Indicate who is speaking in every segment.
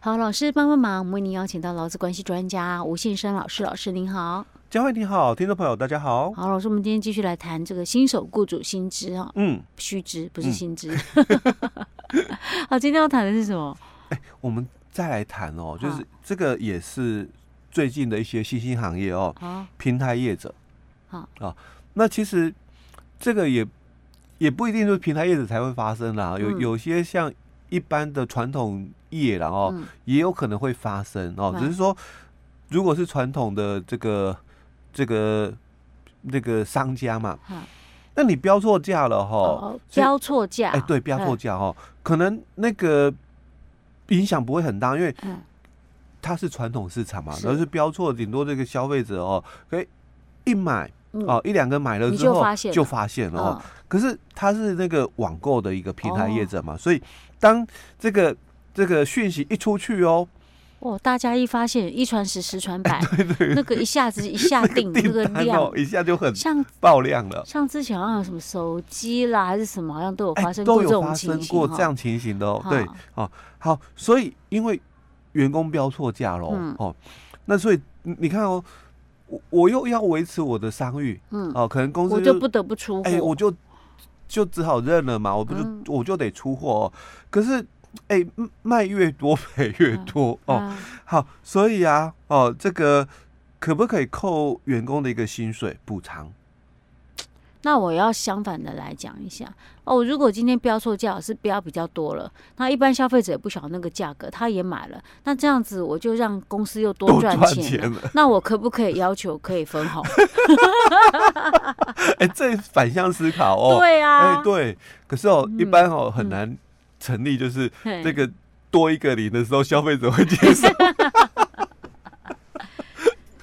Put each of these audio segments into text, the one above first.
Speaker 1: 好，老师帮帮忙，我们为您邀请到劳资关系专家吴信生老师，老师您好。
Speaker 2: 佳慧你好，听众朋友大家好。
Speaker 1: 好，老师，我们今天继续来谈这个新手雇主薪资啊，
Speaker 2: 嗯，
Speaker 1: 须知不是薪资。嗯、好，今天要谈的是什么？
Speaker 2: 哎、欸，我们再来谈哦，就是这个也是最近的一些新兴行业哦，
Speaker 1: 好
Speaker 2: 平台业者。
Speaker 1: 好
Speaker 2: 啊，那其实这个也也不一定是平台业者才会发生啦，有、嗯、有些像一般的传统业然后、嗯、也有可能会发生哦，只是说如果是传统的这个这个那个商家嘛，那你标错价了哈，
Speaker 1: 标错价，
Speaker 2: 哎，对，标错价哈，可能那个影响不会很大，因为它是传统市场嘛，而是标错，顶多这个消费者哦，可以一买。哦，一两个买了之后就发现了。哦。可是他是那个网购的一个平台业者嘛，所以当这个这个讯息一出去哦，
Speaker 1: 哦，大家一发现一传十，十传百，对对，那个一下子一下定 那个量。
Speaker 2: 一下就很像爆量了。
Speaker 1: 像之前好像有什么手机啦还是什么，好像都有发生过这种情形，
Speaker 2: 过这样情形的哦。对，哦，好，所以因为员工标错价喽哦，那所以你看哦。我我又要维持我的商誉，嗯，哦，可能公司
Speaker 1: 我就不得不出货，
Speaker 2: 哎，我就就只好认了嘛，我不就、嗯、我就得出货、哦，可是，哎，卖越多赔越多、嗯、哦，好，所以啊，哦，这个可不可以扣员工的一个薪水补偿？
Speaker 1: 那我要相反的来讲一下哦，如果今天标错价是标比较多了，那一般消费者也不晓得那个价格，他也买了，那这样子我就让公司又多赚钱了。那我可不可以要求可以分红？
Speaker 2: 哎、欸，这反向思考哦。
Speaker 1: 对啊，
Speaker 2: 哎、欸、对，可是哦，嗯、一般哦很难成立，就是这个多一个零的时候，消费者会接受。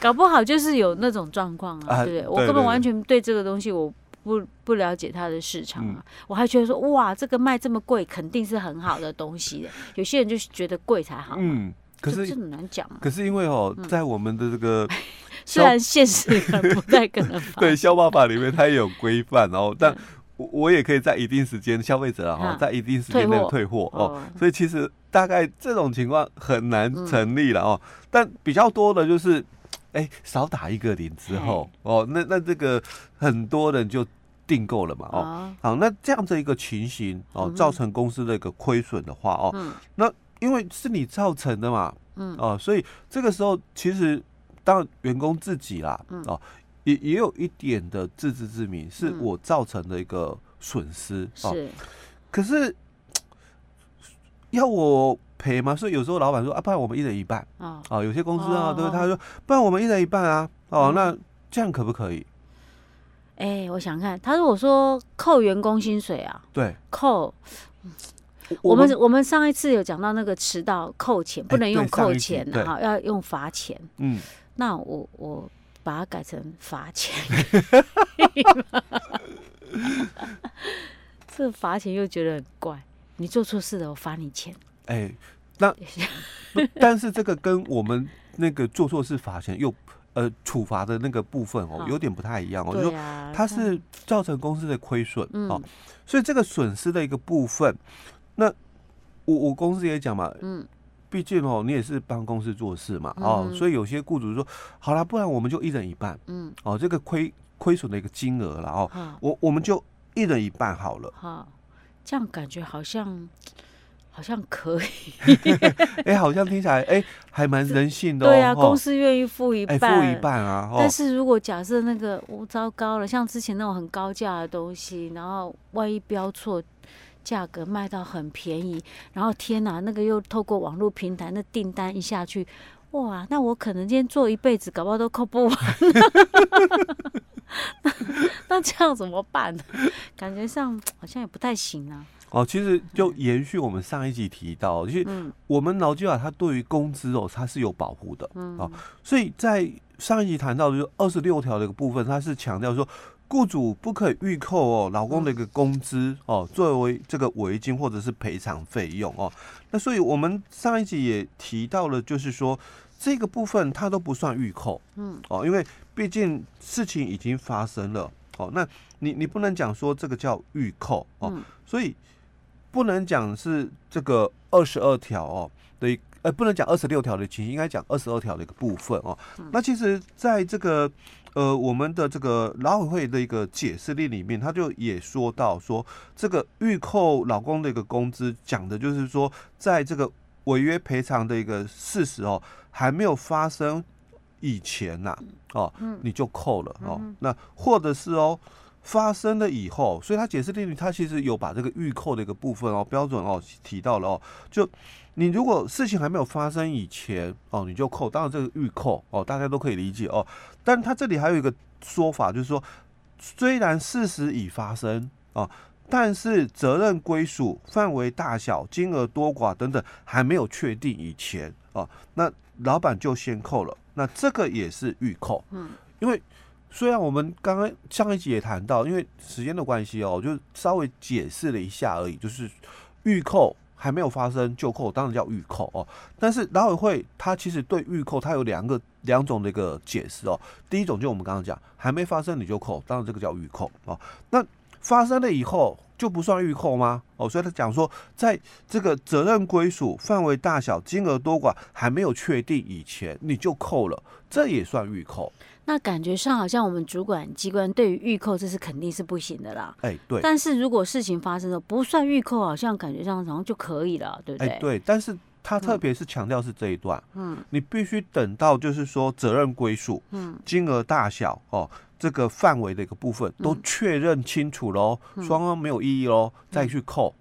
Speaker 1: 搞不好就是有那种状况啊，啊，对不对？我根本完全对这个东西我不不了解它的市场啊，嗯、我还觉得说哇，这个卖这么贵，肯定是很好的东西的。有些人就觉得贵才好，嗯，
Speaker 2: 可是
Speaker 1: 这很难讲啊。
Speaker 2: 可是因为哦，在我们的这个、嗯、
Speaker 1: 虽然现实不太可能
Speaker 2: 对消保法里面它也有规范哦，但我我也可以在一定时间消费者啊，在一定时间内退货。哦，哦，所以其实大概这种情况很难成立了哦，嗯、但比较多的就是。哎，少打一个零之后哦，那那这个很多人就订购了嘛哦，哦，好，那这样的一个情形哦，造成公司的一个亏损的话哦，嗯、那因为是你造成的嘛，嗯。哦，所以这个时候其实当然员工自己啦，嗯、哦，也也有一点的自知之明，是我造成的一个损失、是，可是要我。赔吗？所以有时候老板说啊，不然我们一人一半啊。哦，有些公司啊，对，他说不然我们一人一半啊。哦，那这样可不可以？
Speaker 1: 哎，我想看，他如果说扣员工薪水啊，
Speaker 2: 对，
Speaker 1: 扣。我们我们上一次有讲到那个迟到扣钱，不能用扣钱，啊，要用罚钱。嗯，那我我把它改成罚钱。这罚钱又觉得很怪，你做错事了，我罚你钱。
Speaker 2: 哎、欸，那但是这个跟我们那个做错事罚钱又呃处罚的那个部分哦，有点不太一样哦。就说它是造成公司的亏损哦，所以这个损失的一个部分，那我我公司也讲嘛，嗯，毕竟哦，你也是帮公司做事嘛，哦，所以有些雇主说，好了，不然我们就一人一半，嗯，哦，这个亏亏损的一个金额了哦，我我们就一人一半好了，
Speaker 1: 哈，这样感觉好像。好像可以，
Speaker 2: 哎，好像听起来，哎，还蛮人性的。
Speaker 1: 对啊，公司愿意付一半，
Speaker 2: 付一半啊。
Speaker 1: 但是如果假设那个，我糟糕了，像之前那种很高价的东西，然后万一标错价格，卖到很便宜，然后天哪，那个又透过网络平台，那订单一下去，哇，那我可能今天做一辈子，搞不好都扣不完。那 那这样怎么办呢？感觉上好像也不太行啊。
Speaker 2: 哦，其实就延续我们上一集提到，其实我们劳基法它对于工资哦，它是有保护的，哦，所以在上一集谈到的就二十六条的一个部分，它是强调说，雇主不可以预扣哦劳工的一个工资哦，作为这个违金或者是赔偿费用哦。那所以我们上一集也提到了，就是说这个部分它都不算预扣，嗯，哦，因为毕竟事情已经发生了，哦，那你你不能讲说这个叫预扣哦，所以。不能讲是这个二十二条哦的呃，不能讲二十六条的情形，应该讲二十二条的一个部分哦。那其实在这个呃我们的这个劳委会的一个解释令里面，他就也说到说，这个预扣老公的一个工资，讲的就是说，在这个违约赔偿的一个事实哦，还没有发生以前呐、啊，哦，你就扣了哦。那或者是哦。发生了以后，所以他解释定律，他其实有把这个预扣的一个部分哦，标准哦提到了哦。就你如果事情还没有发生以前哦，你就扣，当然这个预扣哦，大家都可以理解哦。但他这里还有一个说法，就是说，虽然事实已发生哦，但是责任归属范围大小、金额多寡等等还没有确定以前哦，那老板就先扣了，那这个也是预扣，嗯，因为。虽然我们刚刚上一集也谈到，因为时间的关系哦，就稍微解释了一下而已。就是预扣还没有发生就扣，当然叫预扣哦。但是劳委会它其实对预扣它有两个两种的一个解释哦。第一种就我们刚刚讲，还没发生你就扣，当然这个叫预扣哦。那发生了以后就不算预扣吗？哦，所以他讲说，在这个责任归属范围大小、金额多寡还没有确定以前，你就扣了，这也算预扣。
Speaker 1: 那感觉上好像我们主管机关对于预扣这是肯定是不行的啦。
Speaker 2: 哎，对。
Speaker 1: 但是如果事情发生了不算预扣，好像感觉上好像就可以了，对不对？
Speaker 2: 哎，对。但是他特别是强调是这一段，嗯，你必须等到就是说责任归属，嗯，金额大小哦，这个范围的一个部分都确认清楚喽，双方没有异议喽，再去扣。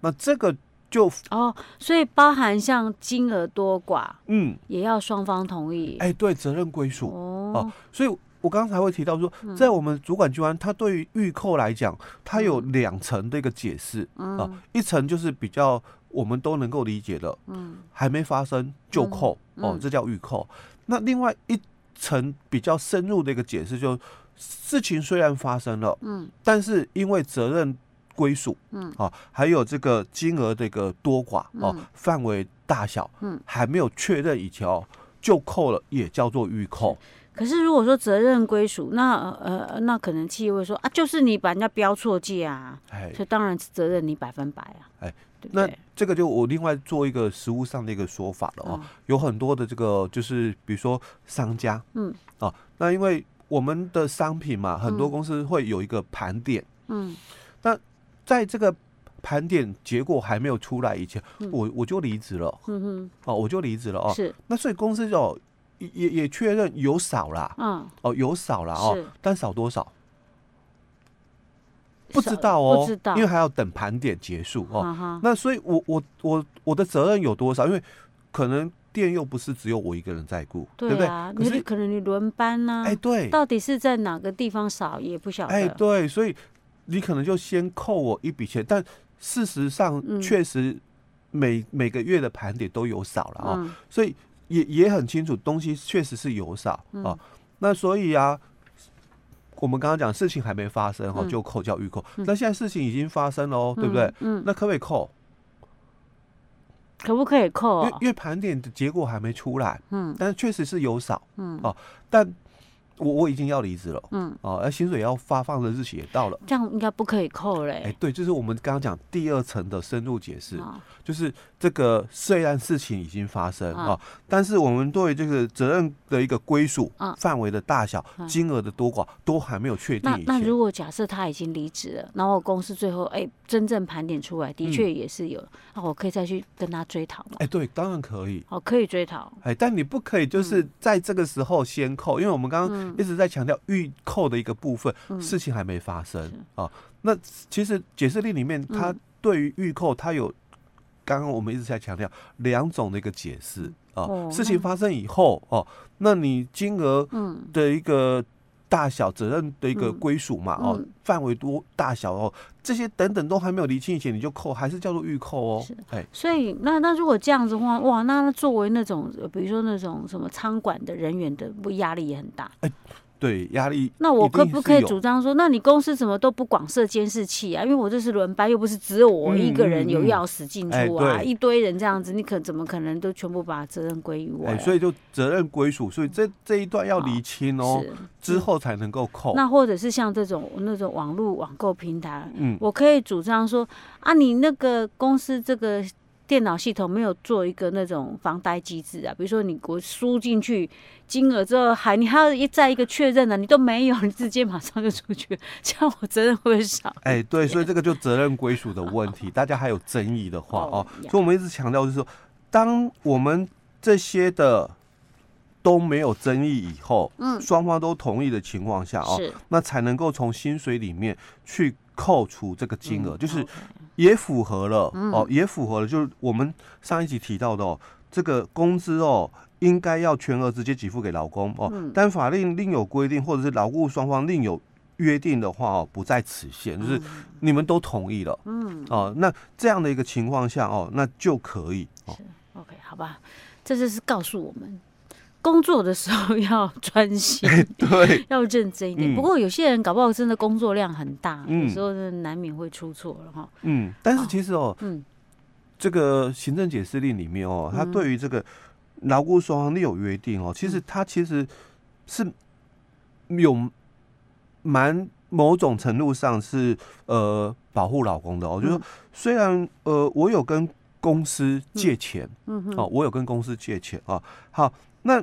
Speaker 2: 那这个。就
Speaker 1: 哦，所以包含像金额多寡，嗯，也要双方同意。
Speaker 2: 哎，对，责任归属哦，哦，所以我刚才会提到说，在我们主管机关，他对于预扣来讲，他有两层的一个解释啊，一层就是比较我们都能够理解的，嗯，还没发生就扣哦，这叫预扣。那另外一层比较深入的一个解释，就事情虽然发生了，嗯，但是因为责任。归属，嗯，啊，还有这个金额的一个多寡，哦，范围大小，嗯，还没有确认以前哦，就扣了，也叫做预扣。
Speaker 1: 可是如果说责任归属，那呃，那可能企业会说啊，就是你把人家标错价啊，哎，所以当然责任你百分百啊，哎，对对，
Speaker 2: 那这个就我另外做一个实务上的一个说法了哦，嗯、有很多的这个就是比如说商家，嗯，啊，那因为我们的商品嘛，很多公司会有一个盘点，嗯，那。在这个盘点结果还没有出来以前，嗯、我我就离职了。嗯哼，哦，我就离职了哦。是，那所以公司就也也确认有少啦。嗯，哦，有少了哦，是但少多少？不知道哦，不知道，因为还要等盘点结束哦。那所以我，我我我我的责任有多少？因为可能店又不是只有我一个人在顾，对，啊、对不对？可是
Speaker 1: 可能你轮班呢？哎，对，到底是在哪个地方少也不晓得。
Speaker 2: 哎，对，所以。你可能就先扣我一笔钱，但事实上确实每、嗯、每个月的盘点都有少了啊，嗯、所以也也很清楚东西确实是有少啊。嗯、那所以啊，我们刚刚讲事情还没发生哈，就扣叫预扣。嗯、那现在事情已经发生了哦，嗯、对不对？嗯。那可不可以扣？
Speaker 1: 可不可以扣？
Speaker 2: 因为因为盘点的结果还没出来，嗯，但是确实是有少，嗯哦，但。我我已经要离职了，嗯，哦，而薪水要发放的日期也到了，
Speaker 1: 这样应该不可以扣嘞。
Speaker 2: 哎，对，就是我们刚刚讲第二层的深入解释，就是这个虽然事情已经发生啊，但是我们对这个责任的一个归属、范围的大小、金额的多寡都还没有确定。
Speaker 1: 那那如果假设他已经离职了，然后公司最后哎真正盘点出来，的确也是有，那我可以再去跟他追讨吗？
Speaker 2: 哎，对，当然可以，
Speaker 1: 哦，可以追讨。
Speaker 2: 哎，但你不可以就是在这个时候先扣，因为我们刚刚。一直在强调预扣的一个部分，嗯、事情还没发生啊、哦。那其实解释令里面，它对于预扣，它有刚刚我们一直在强调两种的一个解释啊。哦、事情发生以后哦，那你金额的一个。大小责任的一个归属嘛，嗯、哦，范围多大小哦，这些等等都还没有厘清以前，你就扣，还是叫做预扣哦。是，哎，
Speaker 1: 所以那那如果这样子的话，哇，那作为那种比如说那种什么仓管的人员的，不压力也很大。哎
Speaker 2: 对，压力。
Speaker 1: 那我可不可以主张说，那你公司怎么都不广设监视器啊？因为我这是轮班，又不是只有我一个人有钥匙进出啊，一堆人这样子，你可怎么可能都全部把责任归于我？
Speaker 2: 所以就责任归属，所以这这一段要厘清哦，之后才能够扣。
Speaker 1: 那或者是像这种那种网络网购平台，嗯，我可以主张说啊，你那个公司这个电脑系统没有做一个那种防呆机制啊，比如说你我输进去金额之后，还你还要一再一个确认呢，你都没有，你直接马上就出去，这样我责任会不会少？
Speaker 2: 哎、欸，对，所以这个就责任归属的问题，大家还有争议的话哦，所以我们一直强调就是说，当我们这些的都没有争议以后，嗯，双方都同意的情况下哦，那才能够从薪水里面去扣除这个金额，就是。也符合了哦，也符合了，就是我们上一集提到的哦，这个工资哦，应该要全额直接给付给劳工哦，但法令另有规定，或者是劳务双方另有约定的话哦，不在此限，就是你们都同意了，嗯，哦，那这样的一个情况下哦，那就可以哦。
Speaker 1: 是，OK，好吧，这就是告诉我们。工作的时候要专心，
Speaker 2: 对，
Speaker 1: 要认真一点。不过有些人搞不好真的工作量很大，有时候难免会出错了哈。
Speaker 2: 嗯，但是其实哦，嗯，这个行政解释令里面哦，它对于这个劳雇双方另有约定哦，其实它其实是有蛮某种程度上是呃保护老公的哦，就是说虽然呃我有跟公司借钱，嗯。哼。哦，我有跟公司借钱啊，好那。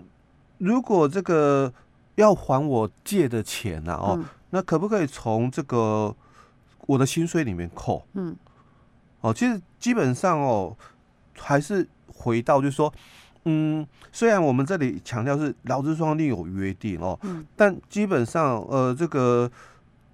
Speaker 2: 如果这个要还我借的钱呢？哦，那可不可以从这个我的薪水里面扣？嗯，哦，其实基本上哦，还是回到就是说，嗯，虽然我们这里强调是劳资双方另有约定哦，嗯，但基本上呃，这个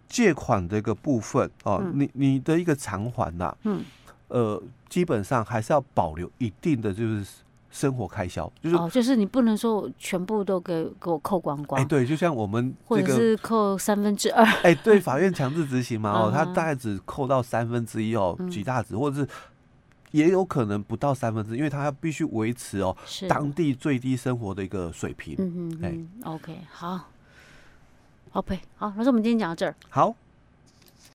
Speaker 2: 借款的一个部分哦，你你的一个偿还呐，嗯，呃，基本上还是要保留一定的就是。生活开销就是哦，
Speaker 1: 就是你不能说全部都给给我扣光光。
Speaker 2: 哎，对，就像我们
Speaker 1: 或者是扣三分之二。
Speaker 2: 哎，对，法院强制执行嘛，哦，他大概只扣到三分之一哦，举大值，或者是也有可能不到三分之一，因为他必须维持哦当地最低生活的一个水平。嗯嗯，哎，OK，好，OK，好，老师我们今天讲到这儿。好。